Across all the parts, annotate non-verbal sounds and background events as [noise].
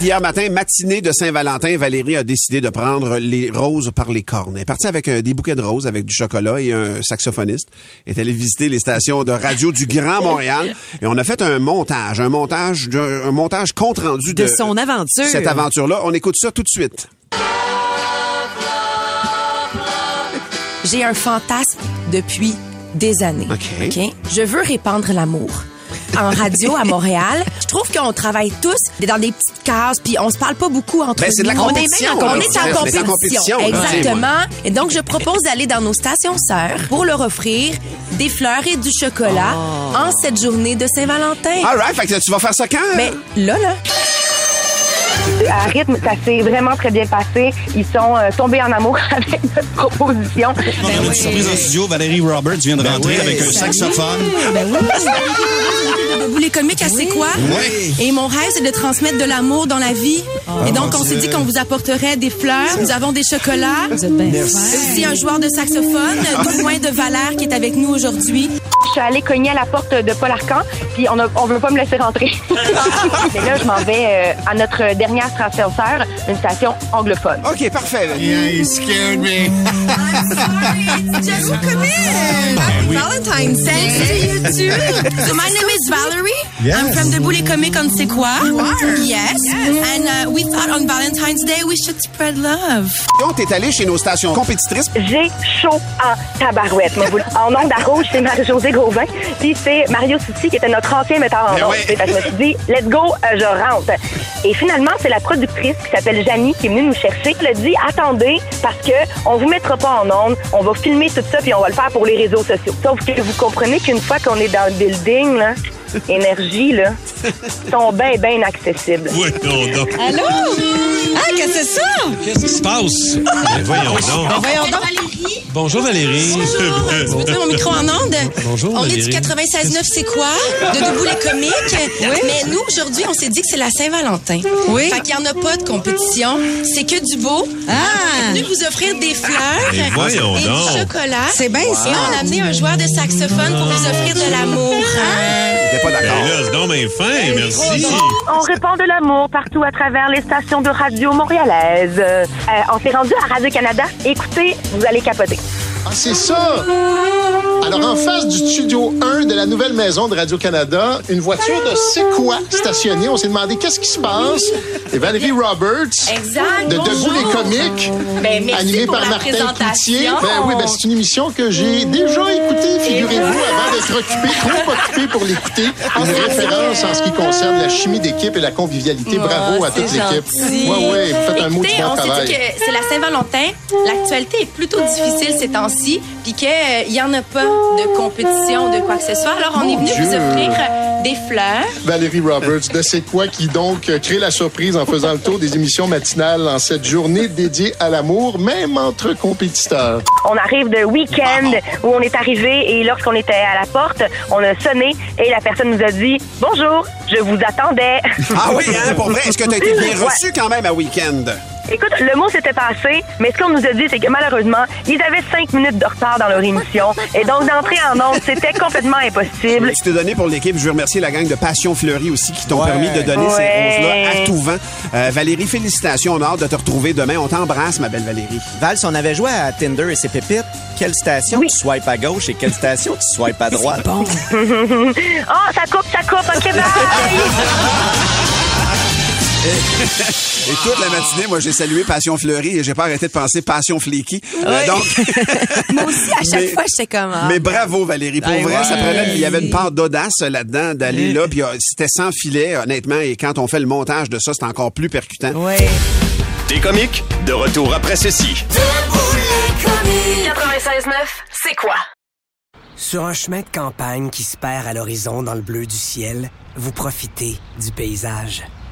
Hier matin, matinée de Saint-Valentin, Valérie a décidé de prendre les roses par les cornes. Elle est partie avec euh, des bouquets de roses, avec du chocolat et un saxophoniste. Elle est allée visiter les stations de radio du Grand Montréal. Et on a fait un montage, un montage, un montage compte rendu de, De son aventure. cette aventure-là. On écoute ça tout de suite. J'ai un fantasme depuis des années. OK? Je veux répandre l'amour. En radio à Montréal, je trouve qu'on travaille tous dans des petites cases, puis on se parle pas beaucoup entre Ben, c'est de la nous. On est compétition, même en-. On est en compétition. compétition. Exactement. Et donc, je propose d'aller dans nos stations sœurs pour leur offrir des fleurs et du chocolat Oh. en cette journée de Saint-Valentin. All right, fait que tu vas faire ça quand? Mais là, là, à rythme, ça s'est vraiment très bien passé. Ils sont euh, tombés en amour [laughs] avec notre proposition. On a une surprise en studio. Valérie Roberts vient de rentrer avec un saxophone. Debout les comiques, sait quoi? Oui. Et mon rêve, c'est de transmettre de l'amour dans la vie. Et donc, on s'est dit qu'on vous apporterait des fleurs. Nous avons des chocolats. Vous êtes bien aussi un joueur de saxophone, Drouin de Valère, qui est avec nous aujourd'hui. Je suis allée cogner à la porte de Paul Arcan, puis on, on veut pas me laisser rentrer. [laughs] Mais là, je m'en vais euh, à notre dernière station sœur, une station anglophone. OK, parfait. Yeah, he scared me. Just come in. Valentine's Day to you too. So my name is Valerie. Yes. I'm from Debout les comiques on sait quoi? Yes. And uh, we thought on Valentine's Day we should spread love. On est allé chez nos stations compétitrices. J'ai chaud en tabarouette. moi, vous- En rouge, c'est Marie-Josée Gauvin. Puis c'est Mario Soucy qui était notre ancien metteur en ondes. oui. Je me suis dit, let's go, euh, je rentre. Et finalement, c'est la productrice qui s'appelle Janie qui est venue nous chercher. Elle a dit, attendez, parce que on vous mettra pas en onde. On va filmer tout ça puis on va le faire pour les réseaux sociaux. Sauf que vous comprenez qu'une fois qu'on est dans le building, là, énergie, là, [laughs] sont bien, bien accessibles. Oui, non, non. Allô? Ah, qu'est-ce que c'est ça? Qu'est-ce qui se passe? [laughs] Ben, voyons donc. Ben voyons donc. Bonjour Valérie. Tu veux dire mon micro en onde? Bonjour, On est Valérie. du 96.9, c'est quoi? De Debout les comiques. Mais nous, aujourd'hui, on s'est dit que c'est la Saint-Valentin. Oui. Fait qu'il n'y en a pas de compétition. C'est que du beau. Ah! On est venu vous offrir des fleurs Mais voyons et donc. du chocolat. C'est bien Et ça. on a amené un joueur de saxophone pour vous offrir de l'amour. Pas Ben d'accord. là, c'est donc bien fin, merci. On répand de l'amour partout à travers les stations de radio montréalaises. Euh, on s'est rendu à Radio-Canada. Écoutez, vous allez capoter. Ah, c'est ça! Alors, en face du studio 1 de la nouvelle maison de Radio-Canada, une voiture de C'est quoi stationnée. On s'est demandé qu'est-ce qui se passe. Et Valérie Roberts, Exact. de Debout les comiques, Ben, animée par la Martin présentation. Cloutier. Ben oui, ben, c'est une émission que j'ai déjà écoutée, figurez-vous, avant d'être occupé, trop occupé pour l'écouter. Une référence en ce qui concerne la chimie d'équipe et la convivialité. Bravo à toute l'équipe. Oui, oui, vous faites un mot du bon on s'est travail. dit que c'est la Saint-Valentin? L'actualité est plutôt difficile ces temps-ci, puis qu'il n'y en a pas de compétition de quoi que ce soit. Alors, on est venu vous offrir euh, des fleurs. Valérie Roberts de C'est quoi qui donc crée la surprise en faisant le tour des émissions matinales en cette journée dédiée à l'amour, même entre compétiteurs? On arrive de week-end où on est arrivé et lorsqu'on était à la porte, on a sonné et la personne nous a dit Bonjour, je vous attendais. Ah oui, hein, pour vrai, est-ce que t'as été bien Ouais. reçu quand même à week-end? Écoute, le mot s'était passé, mais ce qu'on nous a dit, c'est que malheureusement, ils avaient cinq minutes de retard dans leur émission. Et donc, d'entrer en onde, c'était complètement impossible. Tu t'es donné pour l'équipe. Je veux remercier la gang de Passion Fleurie aussi qui t'ont permis de donner ces roses-là à tout vent. Euh, Valérie, félicitations. On a hâte de te retrouver demain. On t'embrasse, ma belle Valérie. Val, si on avait joué à Tinder et ses pépites, quelle station tu swipes à gauche et quelle station tu swipes à droite? oh, [laughs] ça coupe, ça coupe, OK, bye! [laughs] Et toute la matinée, moi, j'ai salué Passion Fleurie et j'ai pas arrêté de penser Passion Fleeky. Euh, donc, [laughs] Moi aussi, à chaque Mais- fois, j'étais comme. ah, mais bravo Valérie, pour Ah, vrai, ouais. ça prenait, il y avait une part d'audace là-dedans d'aller là, puis euh, c'était sans filet, honnêtement, et quand on fait le montage de ça, c'est encore plus percutant. Ouais. T'es comique? De retour après ceci. 96.9, c'est quoi? Sur un chemin de campagne qui se perd à l'horizon dans le bleu du ciel, vous profitez du paysage.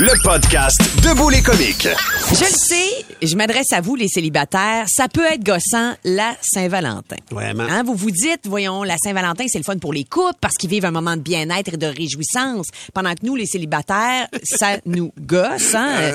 Le podcast Debout les comiques. Je le sais, je m'adresse à vous, les célibataires. Ça peut être gossant, la Saint-Valentin. Vraiment. Hein, vous vous dites, voyons, la Saint-Valentin, c'est le fun pour les couples parce qu'ils vivent un moment de bien-être et de réjouissance. Pendant que nous, les célibataires, ça [laughs] nous gosse. Hein?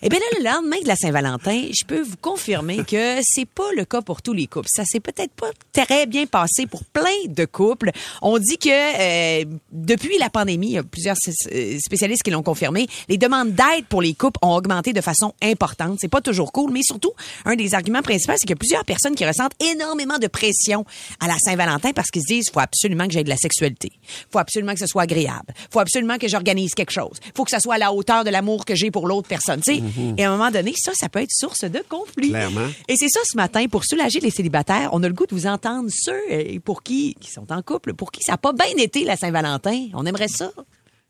Eh bien là, le lendemain de la Saint-Valentin, je peux vous confirmer que c'est pas le cas pour tous les couples. Ça s'est peut-être pas très bien passé pour plein de couples. On dit que euh, depuis la pandémie, il y a plusieurs euh, spécialistes qui l'ont confirmé, les demandes d'aide pour les couples ont augmenté de façon importante. C'est pas toujours cool, mais surtout, un des arguments principaux, c'est qu'il y a plusieurs personnes qui ressentent énormément de pression à la Saint-Valentin parce qu'ils se disent, faut absolument que j'aie de la sexualité. Faut absolument que ce soit agréable. Faut absolument que j'organise quelque chose. Faut que ça soit à la hauteur de l'amour que j'ai pour l'autre personne, tu sais. Et à un moment donné, ça, ça peut être source de conflit. Clairement. Et c'est ça ce matin, pour soulager les célibataires, on a le goût de vous entendre ceux pour qui, qui sont en couple, pour qui ça n'a pas bien été la Saint-Valentin. On aimerait ça.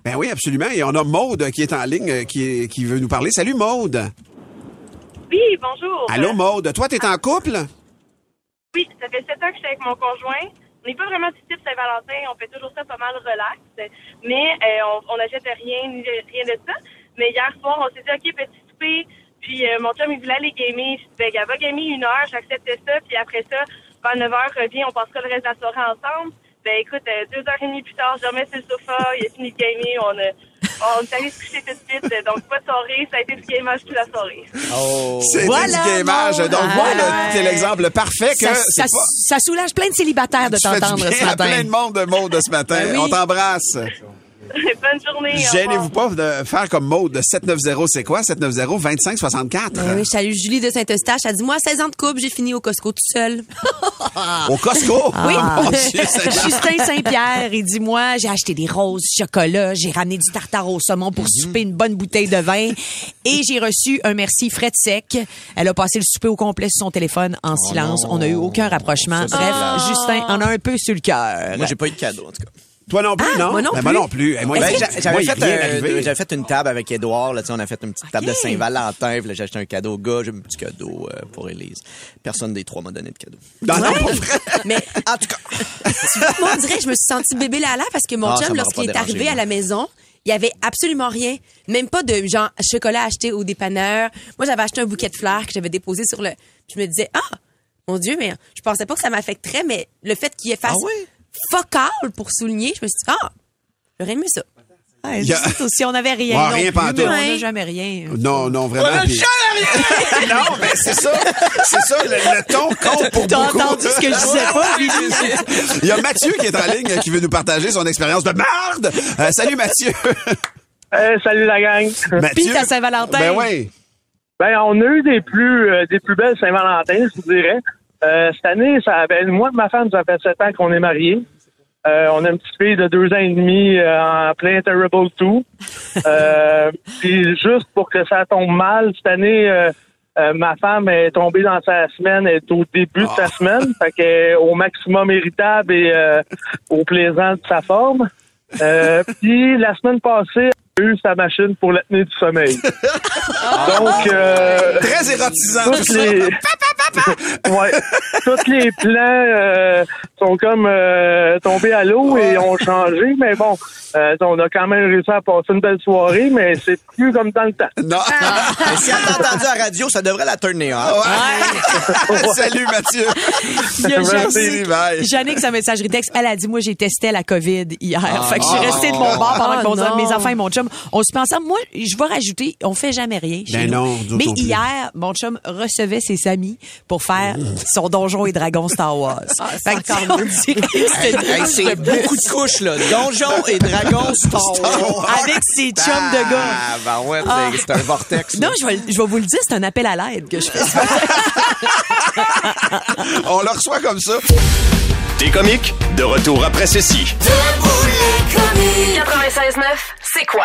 Ben oui, absolument. Et on a Maude qui est en ligne, euh, qui, est- qui veut nous parler. Salut Maude. Oui, bonjour. Allô Maude. Toi, t'es en couple? Oui, ça fait sept ans que je suis avec mon conjoint. On n'est pas vraiment du type Saint-Valentin, on fait toujours ça pas mal relax. Mais euh, on n'achète rien, rien de ça. Mais hier soir, on s'est dit, OK, petit souper. Puis euh, mon chum, il voulait aller gamer. Je dis, ben, va gamer une heure, j'acceptais ça. Puis après ça, vers 9 heures, revient, on passera le reste de la soirée ensemble. Ben écoute, euh, deux heures et demie plus tard, je remets sur le sofa, il a fini de gamer, on, a, on est allé se coucher tout de suite. Donc pas de soirée, ça a été du gamage toute la soirée. Oh. C'est Voilà, du gamage. Donc Ah, voilà, ouais. t'es l'exemple parfait que ça, c'est ça, pas... ça soulage plein de célibataires de t'entendre ce à matin. plein de monde de Maude ce matin. Ben oui. On t'embrasse. [laughs] Bonne journée. Gênez-vous pas de faire comme Maude. 790, c'est quoi? 790-2564. Ben oui, je salue Julie de Saint-Eustache. Elle dit, moi, 16 ans de couple, j'ai fini au Costco tout seul. Au Costco? Oui. [laughs] Mon Dieu, [laughs] Seigneur. Justin Saint-Pierre, il dit moi, j'ai acheté des roses, du chocolat, j'ai ramené du tartare au saumon pour souper une bonne bouteille de vin et j'ai reçu un merci frais de sec. Elle a passé le souper au complet sur son téléphone en silence. On n'a eu aucun rapprochement. Bref. Justin en a un peu sur le cœur. Moi, j'ai pas eu de cadeau, en tout cas. Toi non plus, Ah, non? moi non Ben, plus. moi non plus. Moi, Ben, moi, j'avais, fait, rien un- arrivé. j'avais fait une table avec Édouard. Là, on a fait une petite table de. Saint-Valentin. J'ai acheté un cadeau au gars. J'ai un petit cadeau euh, pour Élise. Personne des trois m'a donné de cadeau. Non, non, pas vrai. Mais [laughs] En tout cas, [laughs] moi, on dirait que je me suis sentie bébé là là parce que mon Ah, chum, lorsqu'il est arrivé à la maison, il y avait absolument rien. Même pas de genre chocolat acheté au dépanneur. Moi, j'avais acheté un bouquet de fleurs que j'avais déposé sur le. Je me disais, ah, mon Dieu, mais je pensais pas que ça m'affecterait, mais le fait qu'il fasse Ah ouais? Focal pour souligner, je me suis dit, ah, j'aurais aimé ça. Ouais, juste aussi, on n'avait rien. Non rien plus, pantoute. mais on n'a Ouais. jamais rien. Non, non, vraiment. puis- [laughs] non, mais c'est ça. C'est ça, le, le ton compte pour T'as beaucoup. entendu ce que je disais pas, lui? [laughs] Il y a Mathieu qui est en ligne euh, qui veut nous partager son expérience de marde. Euh, salut Mathieu. [laughs] salut la gang. Mathieu. Puis ta Saint-Valentin. Ben oui. Ben, on a eu des plus euh, des plus belles Saint-Valentin, je vous dirais. Euh, cette année, ça ben, moi et ma femme, ça fait sept ans qu'on est mariés. Euh, on a une petite fille de deux ans et demi euh, en plein Terrible 2. Euh, [laughs] Puis juste pour que ça tombe mal, cette année, ma femme est tombée dans sa semaine, elle est au début de sa semaine, fait qu'elle est au maximum irritable et au plaisant de sa forme. [laughs] Puis la semaine passée, elle a eu sa machine pour l'apnée du sommeil. [laughs] Donc, Très érotisant tout. [laughs] ouais, tous les plans euh, sont comme euh, tombés à l'eau et ont changé, mais bon, euh, on a quand même réussi à passer une belle soirée, mais c'est plus comme dans le temps. Non. mais si elle t'a entendu à la radio, ça devrait la tourner on. [laughs] Salut Mathieu. Il y a Merci, Jannick, bye. Jannick, sa messagerie texte, elle a dit, moi, j'ai testé la COVID hier. fait que je suis Ah. restée de mon bord pendant que mon- Oh, non. mes enfants et mon chum, on se pensait, moi, je vais rajouter, on fait jamais rien chez Ben nous. non, Mais hier, mon chum recevait ses amis pour faire son donjon et dragon Star Wars. Ah, Fait que, on dirait que Hey, c'était hey, c'est beaucoup de couches, là. Donjon et dragon [laughs] Star Wars. avec ses chums de gars. Ah, ben ouais, c'est- Ah. c'est un vortex. Non, je vais, je vais vous le dire, c'est un appel à l'aide que je fais. [laughs] On le reçoit comme ça. T'es comique? De retour après ceci. 96.9, c'est quoi?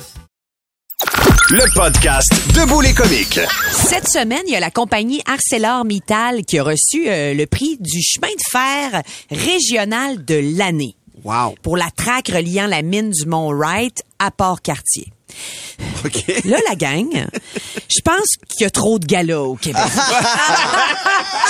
Le podcast Debout les comiques. Cette semaine, il y a la compagnie ArcelorMittal qui a reçu euh, le prix du chemin de fer régional de l'année. Wow. Pour la traque reliant la mine du Mont Wright à Port-Cartier. OK. Là, la gang, je pense qu'il y a trop de galas au Québec.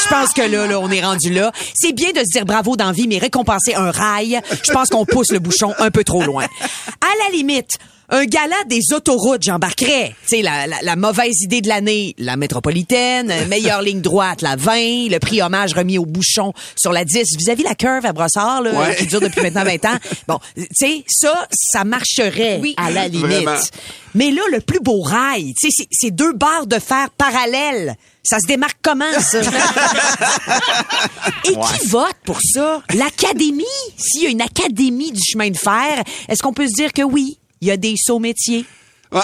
Je pense que là, là, on est rendu là. C'est bien de se dire bravo dans la vie, mais récompenser un rail, je pense qu'on pousse le bouchon un peu trop loin. À la limite, un gala des autoroutes, j'embarquerais. Tu sais, la, la, la mauvaise idée de l'année, la métropolitaine, meilleure [laughs] ligne droite, la 20, le prix hommage remis au bouchon sur la 10 vis-à-vis la curve à Brossard, là, Ouais. qui dure depuis maintenant 20 ans. [laughs] Bon, tu sais, ça, ça marcherait Oui. à la limite. Vraiment. Mais là, le plus beau rail, tu sais, c'est- c'est deux barres de fer parallèles. Ça se démarque comment, ça? [laughs] Et qui vote pour ça? L'Académie? S'il y a une Académie du chemin de fer, est-ce qu'on peut se dire que oui, il y a des sauts métiers? Ah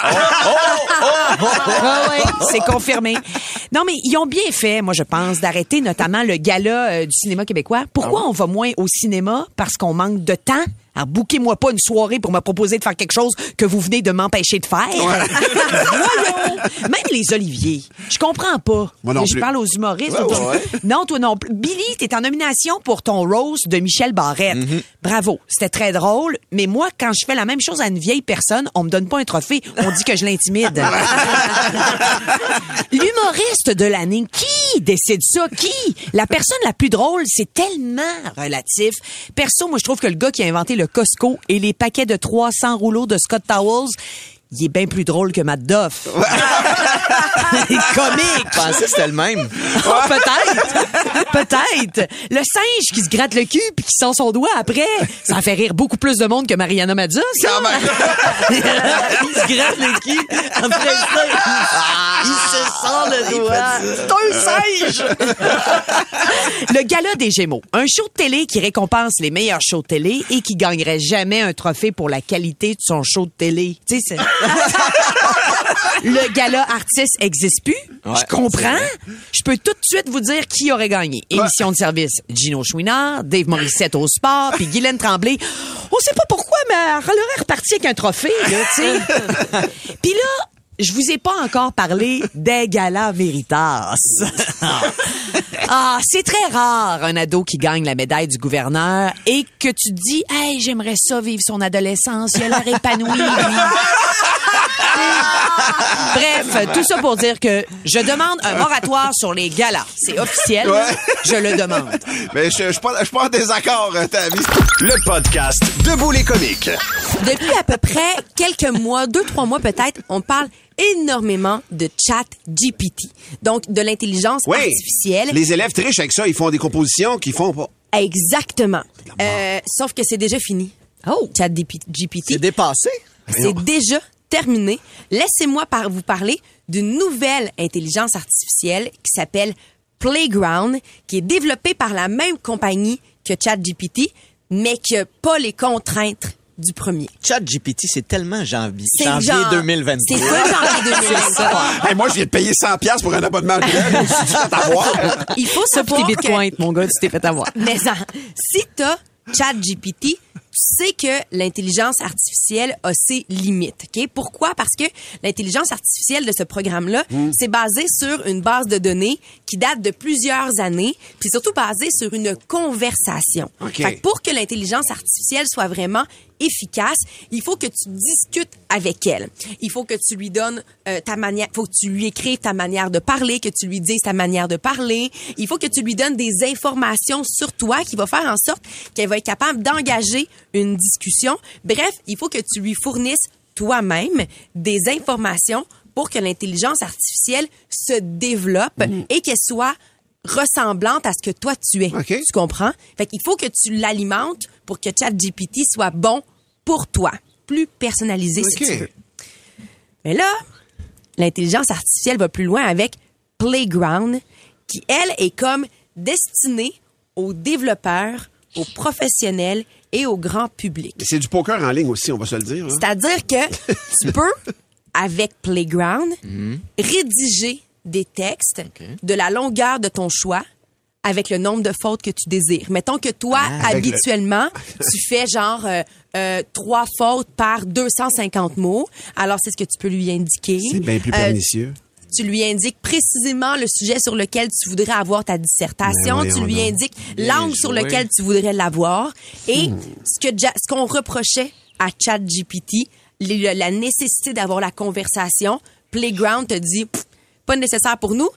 ouais, c'est confirmé. Non, mais ils ont bien fait, moi, je pense, d'arrêter notamment le gala euh, du cinéma québécois. Pourquoi on va moins au cinéma? Parce qu'on manque de temps? Alors, bouquez-moi pas une soirée pour me proposer de faire quelque chose que vous venez de m'empêcher de faire. [laughs] Voyons! Même les oliviers. Je comprends pas. Moi non je parle aux humoristes. Ouais, autour- ouais, ouais. [laughs] Non, toi non plus. Billy, t'es en nomination pour ton Rose de Michel Barrette. Mm-hmm. Bravo. C'était très drôle. Mais moi, quand je fais la même chose à une vieille personne, on me donne pas un trophée. On dit que je l'intimide. [laughs] L'humoriste de l'année, qui décide ça? Qui? La personne la plus drôle, c'est tellement relatif. Perso, moi, je trouve que le gars qui a inventé le Costco et les paquets de 300 rouleaux de Scott Towels, il est bien plus drôle que Matt Duff. [laughs] Il est comique. Je pensais que c'était le même. Oh, peut-être. Peut-être. Le singe qui se gratte le cul puis qui sent son doigt après, ça fait rire beaucoup plus de monde que Mariana. Quand même. [laughs] il se gratte le cul après ça. Il se sent le doigt. C'est un singe. le gala des Gémeaux. Un show de télé qui récompense les meilleurs shows de télé et qui gagnerait jamais un trophée pour la qualité de son show de télé. Tu sais, c'est- [laughs] le gala artiste existe plus. Ouais, je comprends. Je peux tout de suite vous dire qui aurait gagné. Émission de service, Gino Chouinard, Dave Morissette au sport, puis Guylaine Tremblay. On sait pas pourquoi, mais elle aurait reparti avec un trophée, là, tu sais. [laughs] puis là, je vous ai pas encore parlé des galas Veritas. [laughs] ah, c'est très rare un ado qui gagne la médaille du gouverneur et que tu te dis, hey, j'aimerais ça vivre son adolescence, il a l'air épanoui. [laughs] Bref, tout ça pour dire que je demande un moratoire sur les galas. C'est officiel. Ouais. Je le demande. Mais je je suis pas, je suis pas en désaccord, euh, Tavi. Le podcast Debout les comiques. Depuis à peu près quelques mois, deux, trois mois peut-être, on parle énormément de chat GPT. Donc, de l'intelligence Oui. artificielle. Les élèves trichent avec ça. Ils font des compositions qu'ils font pas. Exactement. Euh, sauf que c'est déjà fini. Oh. Chat GPT. C'est dépassé. C'est déjà terminé. Laissez-moi par vous parler d'une nouvelle intelligence artificielle qui s'appelle Playground, qui est développée par la même compagnie que ChatGPT, mais qui n'a pas les contraintes du premier. Chat GPT, c'est tellement janvier, janvier genre- 2023. C'est pas janvier 2023. [laughs] Hey, moi, je viens de payer 100$ piastres pour un abonnement annuel. Il faut Ça, savoir tes que... bitcoins, mon gars, tu t'es fait avoir. Mais en- si t'as ChatGPT, tu sais que l'intelligence artificielle a ses limites. Ok? Pourquoi? Parce que l'intelligence artificielle de ce programme-là, Mm. c'est basé sur une base de données qui date de plusieurs années, puis surtout basé sur une conversation. OK. Fait que pour que l'intelligence artificielle soit vraiment efficace, il faut que tu discutes avec elle. Il faut que tu lui donnes euh, ta manière, faut que tu lui écrives ta manière de parler, que tu lui dises ta manière de parler. Il faut que tu lui donnes des informations sur toi qui va faire en sorte qu'elle va être capable d'engager une discussion. Bref, il faut que tu lui fournisses toi-même des informations pour que l'intelligence artificielle se développe et qu'elle soit ressemblante à ce que toi tu es. Tu comprends? Fait qu'il faut que tu l'alimentes pour que ChatGPT soit bon pour toi, plus personnalisé si OK. tu veux. Mais là, l'intelligence artificielle va plus loin avec Playground, qui elle est comme destinée aux développeurs, aux professionnels et au grand public. C'est du poker en ligne aussi, on va se le dire. hein. C'est-à-dire que tu peux, avec Playground, [laughs] rédiger des textes de la longueur de ton choix avec le nombre de fautes que tu désires. Mettons que toi, Ah. Le- habituellement, [laughs] tu fais genre euh, euh, trois fautes par 250 mots. Alors, c'est ce que tu peux lui indiquer. C'est bien plus Euh, pernicieux. tu lui indiques précisément le sujet sur lequel tu voudrais avoir ta dissertation. Mais Tu lui indiques l'angle sur lequel tu voudrais l'avoir. Et Hmm. ce que ce qu'on reprochait à ChatGPT, la nécessité d'avoir la conversation, Playground te dit Pff, pas nécessaire pour nous.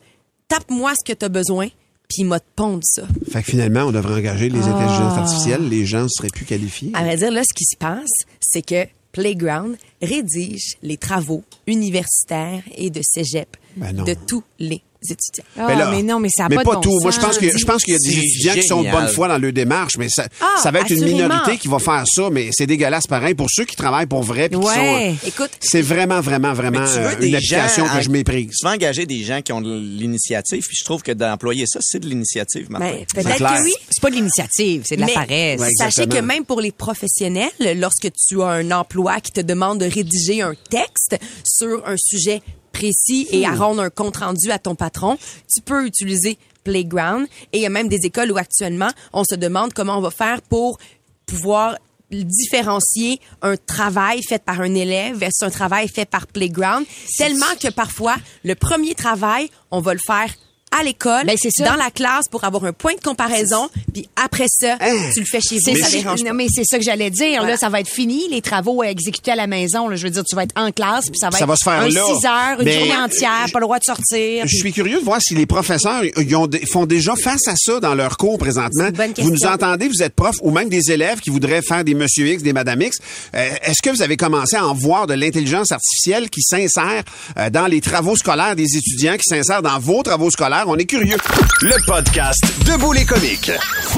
Tape-moi ce que tu as besoin, puis il m'a te pondre ça. Fait que finalement, on devrait engager les Ah. intelligences artificielles. Les gens seraient plus qualifiés. À vrai dire, là, ce qui se passe, c'est que Playground rédige les travaux universitaires et de cégep Ben de tous les étudiants. Ah, là, mais non, mais ça a mais pas, pas de bon tout. Moi, je pense que je pense qu'il y a des étudiants qui sont de bonne foi dans leur démarche, mais ça, Ah, ça va être une minorité qui va faire ça, mais c'est dégueulasse pareil pour ceux qui travaillent pour vrai puis qui Ouais. sont. euh, Écoute, c'est vraiment, vraiment, vraiment euh, une application que en- je méprise. Tu vas engager des gens qui ont de l'initiative, puis je trouve que d'employer ça, c'est de l'initiative, Martin. Ben, peut-être que oui. C'est pas de l'initiative, c'est de la Mais paresse. Sachez que même pour les professionnels, lorsque tu as un emploi qui te demande de rédiger un texte sur un sujet précis et à Hmm. rendre un compte rendu à ton patron, tu peux utiliser Playground. Et il y a même des écoles où actuellement, on se demande comment on va faire pour pouvoir différencier un travail fait par un élève versus un travail fait par Playground. Tellement que parfois, le premier travail, on va le faire à l'école, Ben, ça. dans la classe pour avoir un point de comparaison, puis après ça, tu le fais chez vous, C'est ça ça, non, mais c'est ça que j'allais dire. Voilà. Là, ça va être fini, les travaux exécutés à la maison. Là, je veux dire, tu vas être en classe, puis ça va Ça être va se faire un là. 6 heures, une Mais- journée entière, pas le droit de sortir. Je suis curieux de voir si les professeurs ils ont des- font déjà face à ça dans leurs cours présentement. bonne Vous nous entendez, vous êtes prof ou même des élèves qui voudraient faire des Monsieur X, des Madame X. Euh, Est-ce que vous avez commencé à en voir de l'intelligence artificielle qui s'insère euh, dans les travaux scolaires des étudiants, qui s'insère dans vos travaux scolaires? On est curieux. Le podcast Debout les comiques.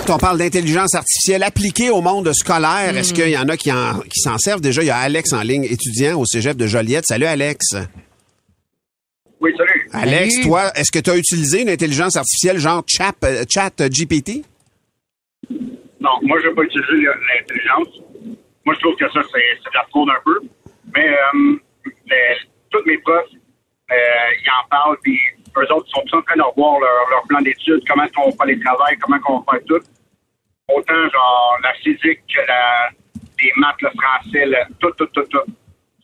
On parle d'intelligence artificielle appliquée au monde scolaire. Est-ce qu'il y en a qui en- qui s'en servent? Déjà, il y a Alex en ligne, étudiant au cégep de Joliette. Salut, Alex. Oui, salut. Alex, toi, est-ce que tu as utilisé une intelligence artificielle genre chat, euh, chat euh, GPT? Non, moi, je vais pas utiliser l'intelligence. Moi, je trouve que ça, c'est de la fraude un peu. Mais euh, tous mes profs, euh, ils en parlent, puis eux autres sont tous en train de revoir leur, leur plan d'études, comment est-ce qu'on va faire les travails, comment on va faire tout. Autant, genre, la physique que la, les maths, le français, le, tout, tout, tout, tout.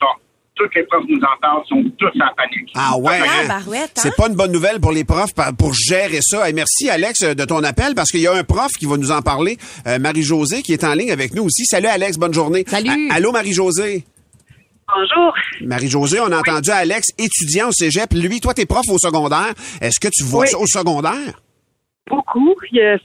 Donc, tous les profs nous en parlent, sont tous en panique. Ah ouais. Ah, hein? hein? C'est pas une bonne nouvelle pour les profs pour gérer ça. Et merci Alex euh, de ton appel parce qu'il y a un prof qui va nous en parler, euh, Marie-Josée, qui est en ligne avec nous aussi. Salut Alex, bonne journée. Salut. A- allô Marie-Josée? Bonjour. Marie-Josée, on a entendu Alex, étudiant au cégep. Lui, toi, t'es prof au secondaire. Est-ce que tu vois Oui. ça au secondaire? Beaucoup. C'est euh,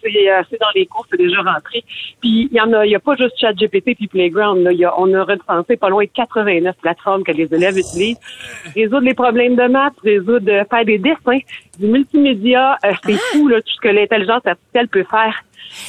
c'est dans les cours, c'est déjà rentré. Puis il y en a, il y a pas juste ChatGPT puis Playground. Là. Il y a, on a recensé pas loin de 89 plateformes que les élèves utilisent. Résoudre les problèmes de maths, résoudre, euh, faire des dessins, du multimédia. euh, c'est fou là, tout ce que l'intelligence artificielle peut faire.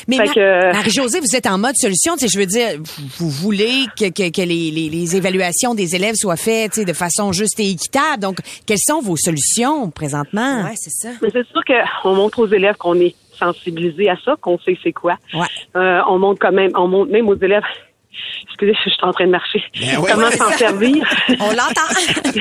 Mais que, euh, Marie-Josée, vous êtes en mode solution. Je veux dire, vous, voulez que, que, que les, les, les évaluations des élèves soient faites de façon juste et équitable. Donc, quelles sont vos solutions présentement? Ouais, c'est ça. Mais c'est sûr qu'on montre aux élèves qu'on est sensibilisé à ça, qu'on sait c'est quoi. Ouais. Euh, on montre quand même, on montre même aux élèves excusez, je suis en train de marcher. Ben. Comment s'en servir? [laughs] On l'entend.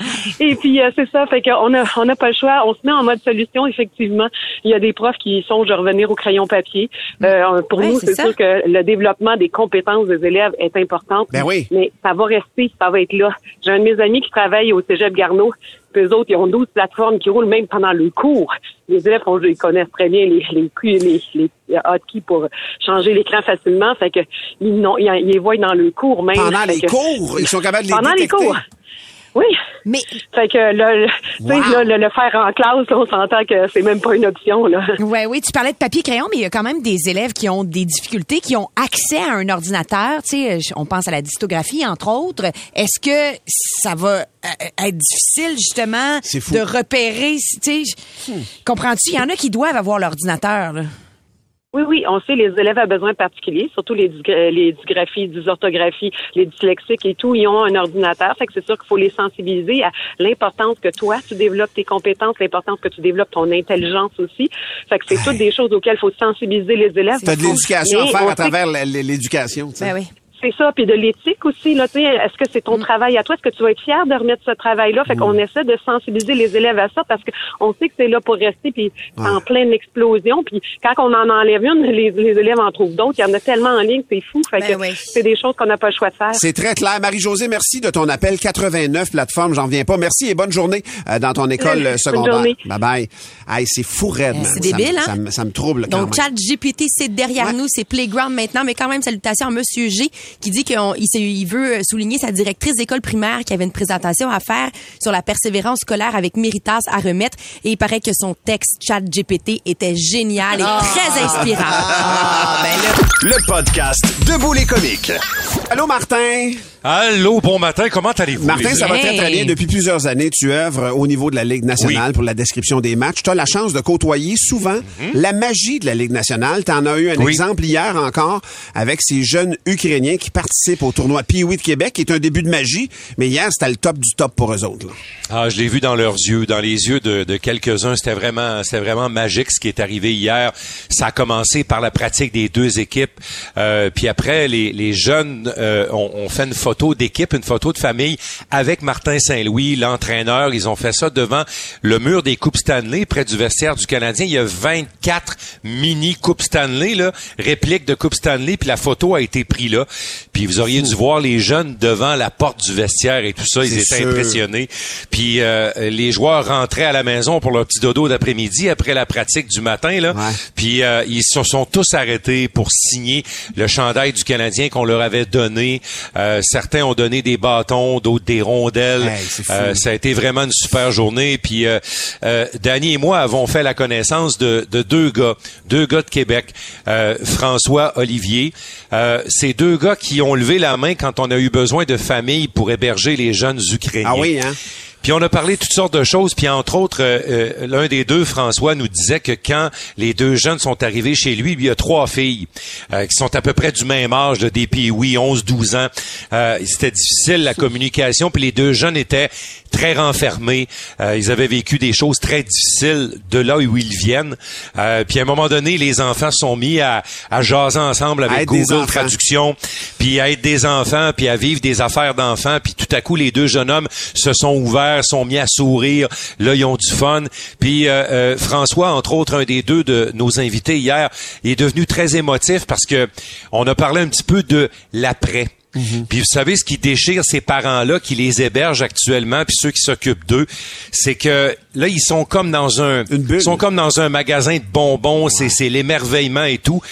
[laughs] Et puis euh, c'est ça, fait qu'on a on n'a pas le choix. On se met en mode solution. Effectivement, il y a des profs qui songent à revenir au crayon papier. Euh, pour Ouais, nous, c'est sûr que le développement des compétences des élèves est important. Ben oui. Mais ça va rester, ça va être là. J'ai un de mes amis qui travaille au Cégep Garneau. Puis eux autres, ils ont 12 plateformes qui roulent même pendant le cours. Les élèves, on- ils connaissent très bien les, les, les, les, les hotkeys pour changer l'écran facilement. Fait que ils, ils, ils les voient dans le cours même. Pendant les que- cours, ils sont capables de les Pendant détecter. les cours. Oui. Mais fait que le, le- tu sais, Wow. là, le, le faire en classe, là, on s'entend que c'est même pas une option là. Ouais, oui, tu parlais de papier crayon, mais il y a quand même des élèves qui ont des difficultés, qui ont accès à un ordinateur. Tu sais, on pense à la dystographie, entre autres. Est-ce que ça va euh, être difficile, justement, de repérer, tu sais, comprends-tu? Il y en a qui doivent avoir l'ordinateur, là. Oui, oui, on sait les élèves à besoins particuliers, surtout les, les dysgraphies, dysorthographies, les dyslexiques et tout, ils ont un ordinateur. Fait que c'est sûr qu'il faut les sensibiliser à l'importance que toi, tu développes tes compétences, l'importance que tu développes ton intelligence aussi. Fait que c'est toutes des choses auxquelles il faut sensibiliser les élèves. T'as de l'éducation à faire à travers l'éducation. tu sais. Ben oui. C'est ça, puis de l'éthique aussi. Là, tu sais, est-ce que c'est ton Mm. travail à toi? Est-ce que tu vas être fier de remettre ce travail-là? Fait qu'on essaie de sensibiliser les élèves à ça parce qu'on sait que c'est là pour rester, puis en pleine explosion. Puis quand on en enlève une, les, les élèves en trouvent d'autres. Il y en a tellement en ligne, c'est fou. Fait Ben que oui. c'est des choses qu'on n'a pas le choix de faire. C'est très clair. Marie-Josée, merci de ton appel. 89 plateformes, j'en viens pas. Merci et bonne journée euh, dans ton école Bonne secondaire. journée. Bye bye. Hey, c'est fou raide, man. C'est Ça débile, hein? Ça, me- ça me trouble quand Donc, même. chat GPT, c'est derrière nous, c'est Playground maintenant, mais quand même, salutations à Monsieur G, qui dit qu'il s'est- il veut souligner sa directrice d'école primaire qui avait une présentation à faire sur la persévérance scolaire avec Méritas à remettre, et il paraît que son texte chat GPT était génial et très inspirant. Ah, Le podcast Debout les comiques. Allô, Martin? Allô, bon matin, comment allez-vous? Martin, ça va très, très bien. Depuis plusieurs années, tu œuvres au niveau de la Ligue nationale pour la description des matchs. Tu as la chance de côtoyer souvent la magie de la Ligue nationale. Tu en as eu un Mhm. Oui. exemple hier encore avec ces jeunes Ukrainiens qui participent au tournoi Pee-Wee de Québec, qui est un début de magie. Mais hier, c'était le top du top pour eux autres. là. Ah, je l'ai vu dans leurs yeux, dans les yeux de, de quelques-uns. C'était vraiment, c'était vraiment magique ce qui est arrivé hier. Ça a commencé par la pratique des deux équipes, euh, puis après les, les jeunes euh, ont, ont fait une photo d'équipe, une photo de famille avec Martin Saint-Louis, l'entraîneur. Ils ont fait ça devant le mur des coupes Stanley, près du vestiaire du Canadien. Il y a 24 mini coupes Stanley, là, répliques de coupes Stanley, puis la photo a été prise là. Puis vous auriez dû voir les jeunes devant la porte du vestiaire et tout ça. Ils étaient sûr. impressionnés. Puis euh, les joueurs rentraient à la maison pour leur petit dodo d'après-midi après la pratique du matin. Là. Puis euh, ils se sont tous arrêtés pour signer le chandail du Canadien qu'on leur avait donné. Euh, certains ont donné des bâtons, d'autres des rondelles. Hey. Euh, ça a été vraiment une super journée. Puis euh, euh, Danny et moi avons fait la connaissance de, de deux gars, deux gars de Québec, François, Olivier. Ces deux gars qui ont levé la main quand on a eu besoin de famille pour héberger les jeunes Ukrainiens. Ah oui, hein? Puis on a parlé de toutes sortes de choses. Puis entre autres, euh, euh, l'un des deux, François, nous disait que quand les deux jeunes sont arrivés chez lui, il a trois filles euh, qui sont à peu près du même âge, de des oui, 11, 12 ans. Euh, C'était difficile la communication. Puis les deux jeunes étaient très renfermés. Euh, ils avaient vécu des choses très difficiles de là où ils viennent. Euh, puis à un moment donné, les enfants sont mis à, à jaser ensemble avec Google. Traduction, puis à être des enfants, puis à vivre des affaires d'enfants. Puis tout à coup, les deux jeunes hommes se sont ouverts, sont mis à sourire. Là, ils ont du fun. Puis euh, euh, François, entre autres, un des deux de nos invités hier, est devenu très émotif parce que on a parlé un petit peu de l'après. Puis vous savez ce qui déchire ces parents-là qui les hébergent actuellement, puis ceux qui s'occupent d'eux, c'est que là ils sont comme dans un, ils sont comme dans un magasin de bonbons, c'est c'est l'émerveillement et tout.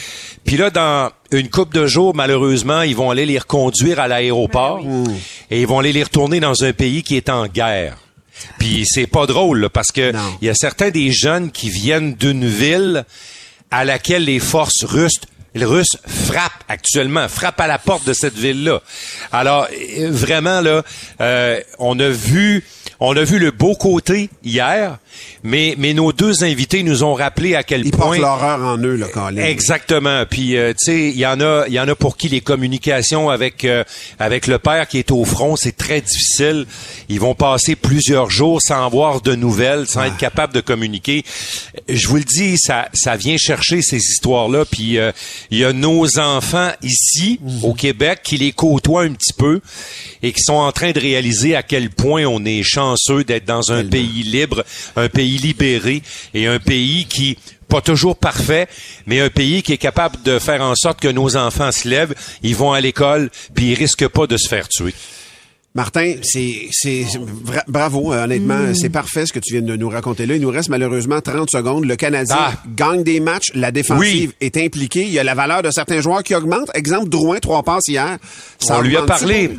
Puis là dans une coupe de jours, malheureusement, ils vont aller les reconduire à l'aéroport et ils vont aller les retourner dans un pays qui est en guerre. Puis c'est pas drôle là, parce que il y a certains des jeunes qui viennent d'une ville à laquelle les forces russes les Russes frappent actuellement, frappent à la porte de cette ville-là. Alors, euh, vraiment, là, euh, on a vu on a vu le beau côté hier, mais, mais nos deux invités nous ont rappelé à quel Ils point... portent l'horreur en eux, là, Colin. Exactement. Puis euh, tu sais, il y en a, il y en a pour qui les communications avec euh, avec le père qui est au front, c'est très difficile. Ils vont passer plusieurs jours sans avoir de nouvelles, sans être capables de communiquer. Je vous le dis, ça ça vient chercher ces histoires-là. Puis euh, il y a nos enfants ici au Québec qui les côtoient un petit peu et qui sont en train de réaliser à quel point on est chanceux d'être dans un pays libre, un pays libéré et un pays qui pas toujours parfait, mais un pays qui est capable de faire en sorte que nos enfants se lèvent, ils vont à l'école, puis ils risquent pas de se faire tuer. Martin, c'est c'est vra- bravo euh, honnêtement, Mm. c'est parfait ce que tu viens de nous raconter là. Il nous reste malheureusement 30 secondes. Le Canadien Ah. gagne des matchs, la défensive est impliquée, il y a la valeur de certains joueurs qui augmente. Exemple Drouin trois passes hier. Ça on lui a parlé.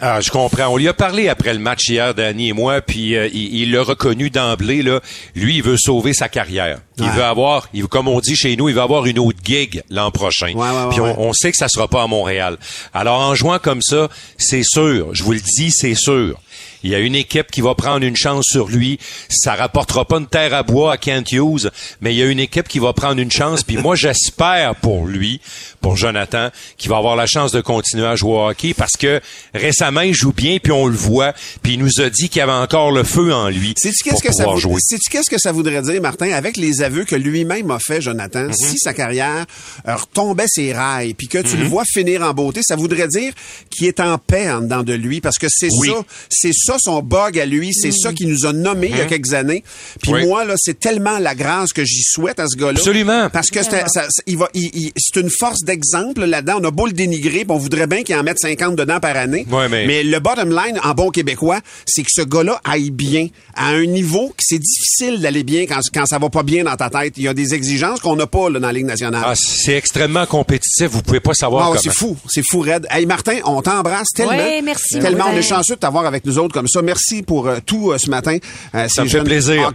Ah, je comprends. On lui a parlé après le match hier, Danny et moi, puis euh, il l'a reconnu d'emblée. Là, lui, il veut sauver sa carrière. Il Ouais. veut avoir, il, veut- comme on dit chez nous, il va avoir une autre gig l'an prochain. ouais, puis ouais. on, on sait que ça sera pas à Montréal. Alors en jouant comme ça, c'est sûr. Je vous le dis, c'est sûr. Il y a une équipe qui va prendre une chance sur lui. Ça rapportera pas une terre à bois à Kent Hughes, mais il y a une équipe qui va prendre une chance. Puis moi, j'espère pour lui, pour Jonathan, qu'il va avoir la chance de continuer à jouer au hockey parce que récemment, il joue bien, puis on le voit. Puis il nous a dit qu'il y avait encore le feu en lui Sais-tu qu'est-ce que ça pouvoir vou- jouer. sais-tu qu'est-ce que ça voudrait dire, Martin, avec les aveux que lui-même a fait, Jonathan, Mhm. si sa carrière euh, retombait ses rails, puis que tu le Mhm. vois finir en beauté, ça voudrait dire qu'il est en paix en dedans de lui, parce que c'est Oui. ça, c'est ça son bug à lui, c'est ça qui nous a nommé il y a Mhm. quelques années. Puis Oui. moi là, c'est tellement la grâce que j'y souhaite à ce gars-là. Absolument. Parce que c'est- ça- ça- il va, il- il- c'est une force d'exemple là-dedans. On a beau le dénigrer, puis on voudrait bien qu'il en mette 50 dedans par année. Ouais, mais- le bottom line, en bon québécois, c'est que ce gars-là aille bien à un niveau que c'est difficile d'aller bien quand, quand ça va pas bien dans ta tête. Il y a des exigences qu'on n'a pas là, dans la Ligue nationale. Ah, c'est extrêmement compétitif. Vous pouvez pas savoir Ah comment. c'est fou, c'est fou, Red. Hey Martin, on t'embrasse tellement. Ouais, merci, Tellement, on est chanceux de t'avoir avec nous autres comme ça. Merci pour euh, tout euh, ce matin. Euh, Ça me fait plaisir.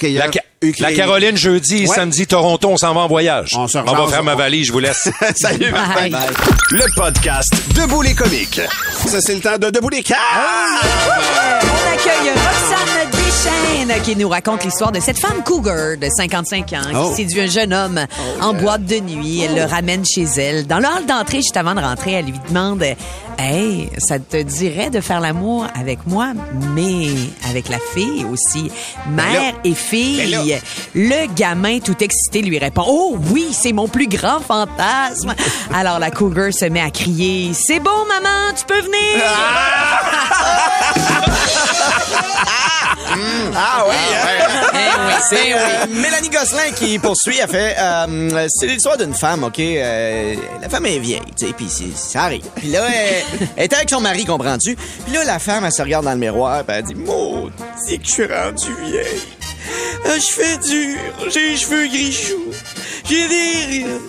La, Caroline, jeudi et Ouais. samedi, Toronto, on s'en va en voyage. On se va faire ma valise, je vous laisse. [laughs] Salut, Martin. Le podcast Debout les comiques. Ça, c'est le temps de Debout les quatre. On accueille Roxane Qui nous raconte l'histoire de cette femme cougar de 55 ans Oh. qui séduit un jeune homme en boîte de nuit. Elle le ramène chez elle. Dans le hall d'entrée, juste avant de rentrer, elle lui demande Hey, ça te dirait de faire l'amour avec moi, mais avec la fille aussi? Mère et fille. Le gamin tout excité lui répond Oh oui, c'est mon plus grand fantasme. [laughs] Alors la cougar se met à crier C'est bon, maman, tu peux venir. Ah [laughs] [laughs] oui! Eh C'est euh, Mélanie Gosselin qui poursuit. Elle fait... euh, c'est l'histoire d'une femme, OK? Euh, la femme est vieille, tu sais, puis ça arrive. Puis là, elle, [laughs] elle est avec son mari, comprends-tu? Puis là, la femme, elle se regarde dans le miroir, puis elle dit... Maudit que je suis rendue vieille. Ah, je fais dur, j'ai les cheveux gris choux, j'ai des rides,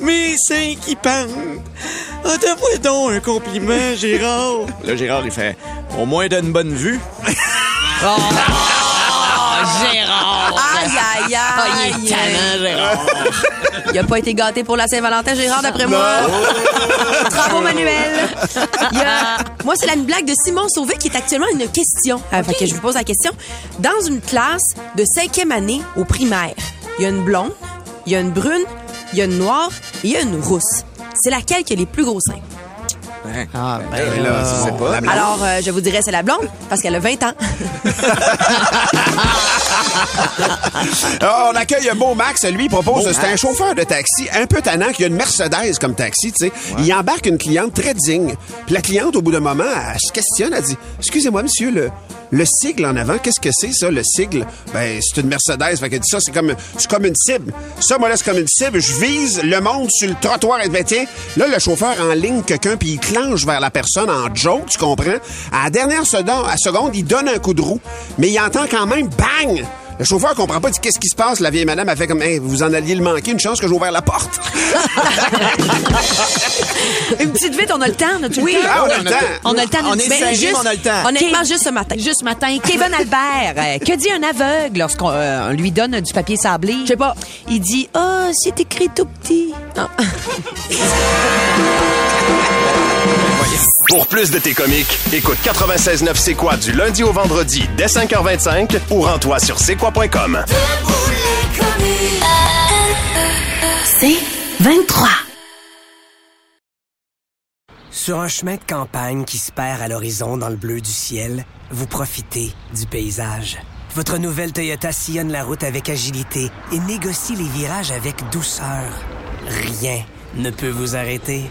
mes seins qui pendent. Ah, donne-moi donc un compliment, Gérard. Là, Gérard, il fait... Au moins, t'as une bonne vue. [laughs] Gérard! Aïe, aïe, aïe. Ah, il est tannant, Gérard. [laughs] Il a pas été gâté pour la Saint-Valentin, Gérard, d'après moi. Bravo, [laughs] Manuel. Il y a- [laughs] Moi, c'est la blague de Simon Sauvé qui est actuellement une question. Euh, fait que je vous pose la question. Dans une classe de cinquième année au primaire, il y a une blonde, il y a une brune, il y a une noire et il y a une rousse. C'est laquelle qui a les plus gros seins? Ah, ben là, c'est pas. La blonde. Alors, euh, je vous dirais c'est la blonde parce qu'elle a 20 ans. [laughs] Ah, on accueille Beau Max. Lui, il propose, c'est un chauffeur de taxi un peu tannant qui a une Mercedes comme taxi, tu sais. Il embarque une cliente très digne. Puis la cliente, au bout d'un moment, elle se questionne, elle dit, excusez-moi, monsieur, le, le sigle en avant, qu'est-ce que c'est, ça, le sigle? Ben, c'est une Mercedes. Fait qu'elle dit ça, c'est comme, c'est comme une cible. Ça, moi, là, c'est comme une cible. Je vise le monde sur le trottoir. Et ben, tiens, là, le chauffeur en ligne quelqu'un, puis il vers la personne en joke, tu comprends? À la dernière seconde, à seconde, il donne un coup de roue. Mais il entend quand même, bang! Le chauffeur comprend pas, il dit qu'est-ce qui se passe. La vieille madame a fait comme, hey, vous en alliez le manquer, une chance que j'ai ouvert la porte. [laughs] Une petite vite, on a le temps, on a Oui, le temps? ah, on a le temps. On a le temps. On d'une est juste- on a le temps. Honnêtement, juste ce matin. Juste ce matin. Kevin Albert, euh, que dit un aveugle lorsqu'on euh, on lui donne du papier sablé? Je sais pas. Il dit, ah, c'est écrit tout petit. Ah. [laughs] Pour plus de tes comiques, écoute 96.9 C'est quoi du lundi au vendredi dès 5h25 ou rends-toi sur c'est quoi.com. C'est 23. Sur un chemin de campagne qui se perd à l'horizon dans le bleu du ciel, vous profitez du paysage. Votre nouvelle Toyota sillonne la route avec agilité et négocie les virages avec douceur. Rien ne peut vous arrêter.